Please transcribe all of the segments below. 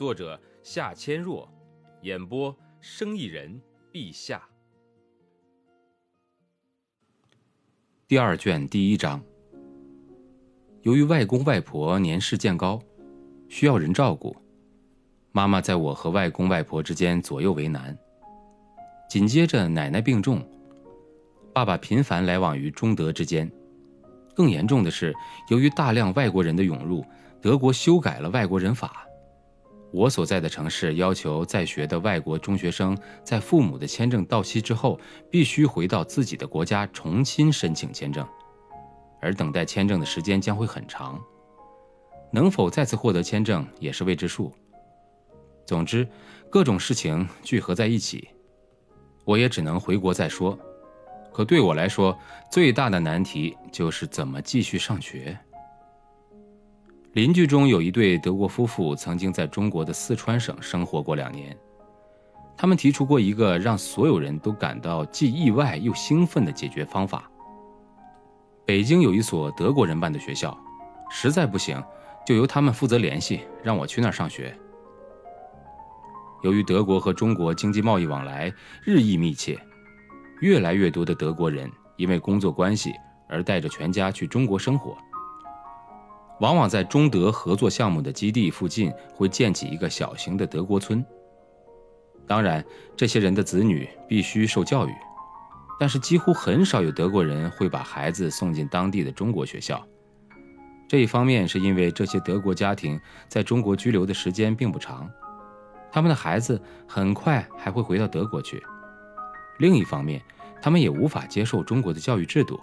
作者夏千若，演播生意人陛下。第二卷第一章。由于外公外婆年事渐高，需要人照顾，妈妈在我和外公外婆之间左右为难。紧接着奶奶病重，爸爸频繁来往于中德之间。更严重的是，由于大量外国人的涌入，德国修改了外国人法。我所在的城市要求在学的外国中学生在父母的签证到期之后，必须回到自己的国家重新申请签证，而等待签证的时间将会很长。能否再次获得签证也是未知数。总之，各种事情聚合在一起，我也只能回国再说。可对我来说，最大的难题就是怎么继续上学。邻居中有一对德国夫妇，曾经在中国的四川省生活过两年。他们提出过一个让所有人都感到既意外又兴奋的解决方法：北京有一所德国人办的学校，实在不行，就由他们负责联系，让我去那儿上学。由于德国和中国经济贸易往来日益密切，越来越多的德国人因为工作关系而带着全家去中国生活。往往在中德合作项目的基地附近会建起一个小型的德国村。当然，这些人的子女必须受教育，但是几乎很少有德国人会把孩子送进当地的中国学校。这一方面是因为这些德国家庭在中国居留的时间并不长，他们的孩子很快还会回到德国去；另一方面，他们也无法接受中国的教育制度，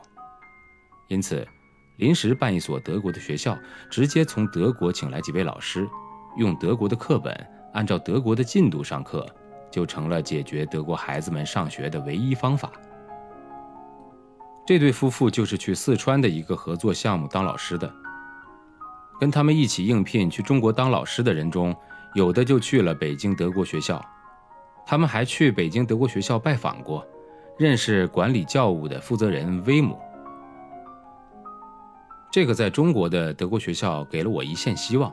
因此。临时办一所德国的学校，直接从德国请来几位老师，用德国的课本，按照德国的进度上课，就成了解决德国孩子们上学的唯一方法。这对夫妇就是去四川的一个合作项目当老师的。跟他们一起应聘去中国当老师的人中，有的就去了北京德国学校，他们还去北京德国学校拜访过，认识管理教务的负责人威姆。这个在中国的德国学校给了我一线希望，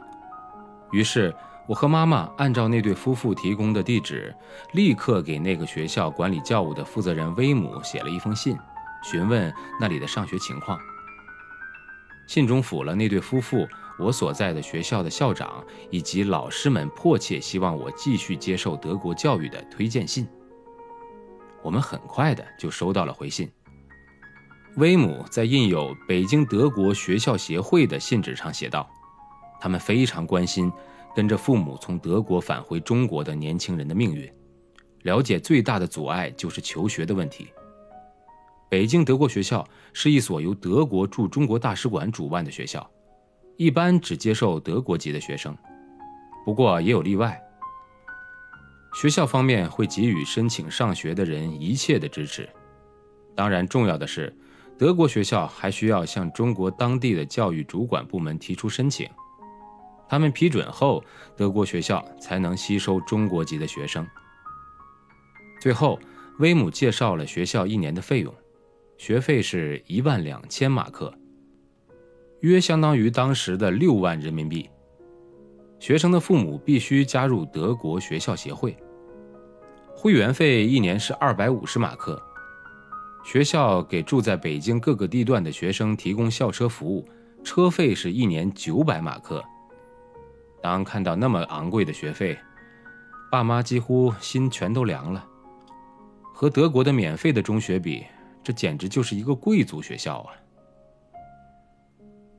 于是我和妈妈按照那对夫妇提供的地址，立刻给那个学校管理教务的负责人威姆写了一封信，询问那里的上学情况。信中附了那对夫妇我所在的学校的校长以及老师们迫切希望我继续接受德国教育的推荐信。我们很快的就收到了回信。威姆在印有北京德国学校协会的信纸上写道：“他们非常关心跟着父母从德国返回中国的年轻人的命运，了解最大的阻碍就是求学的问题。北京德国学校是一所由德国驻中国大使馆主办的学校，一般只接受德国籍的学生，不过也有例外。学校方面会给予申请上学的人一切的支持，当然重要的是。”德国学校还需要向中国当地的教育主管部门提出申请，他们批准后，德国学校才能吸收中国籍的学生。最后，威姆介绍了学校一年的费用，学费是一万两千马克，约相当于当时的六万人民币。学生的父母必须加入德国学校协会，会员费一年是二百五十马克。学校给住在北京各个地段的学生提供校车服务，车费是一年九百马克。当看到那么昂贵的学费，爸妈几乎心全都凉了。和德国的免费的中学比，这简直就是一个贵族学校啊！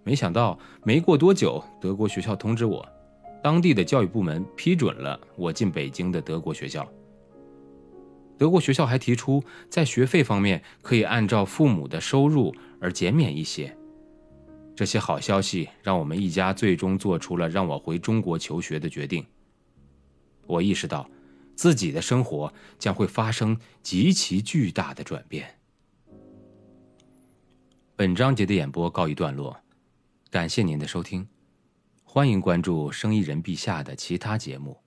没想到没过多久，德国学校通知我，当地的教育部门批准了我进北京的德国学校。德国学校还提出在学费方面可以按照父母的收入而减免一些。这些好消息让我们一家最终做出了让我回中国求学的决定。我意识到自己的生活将会发生极其巨大的转变。本章节的演播告一段落感谢您的收听欢迎关注生意人陛下的其他节目。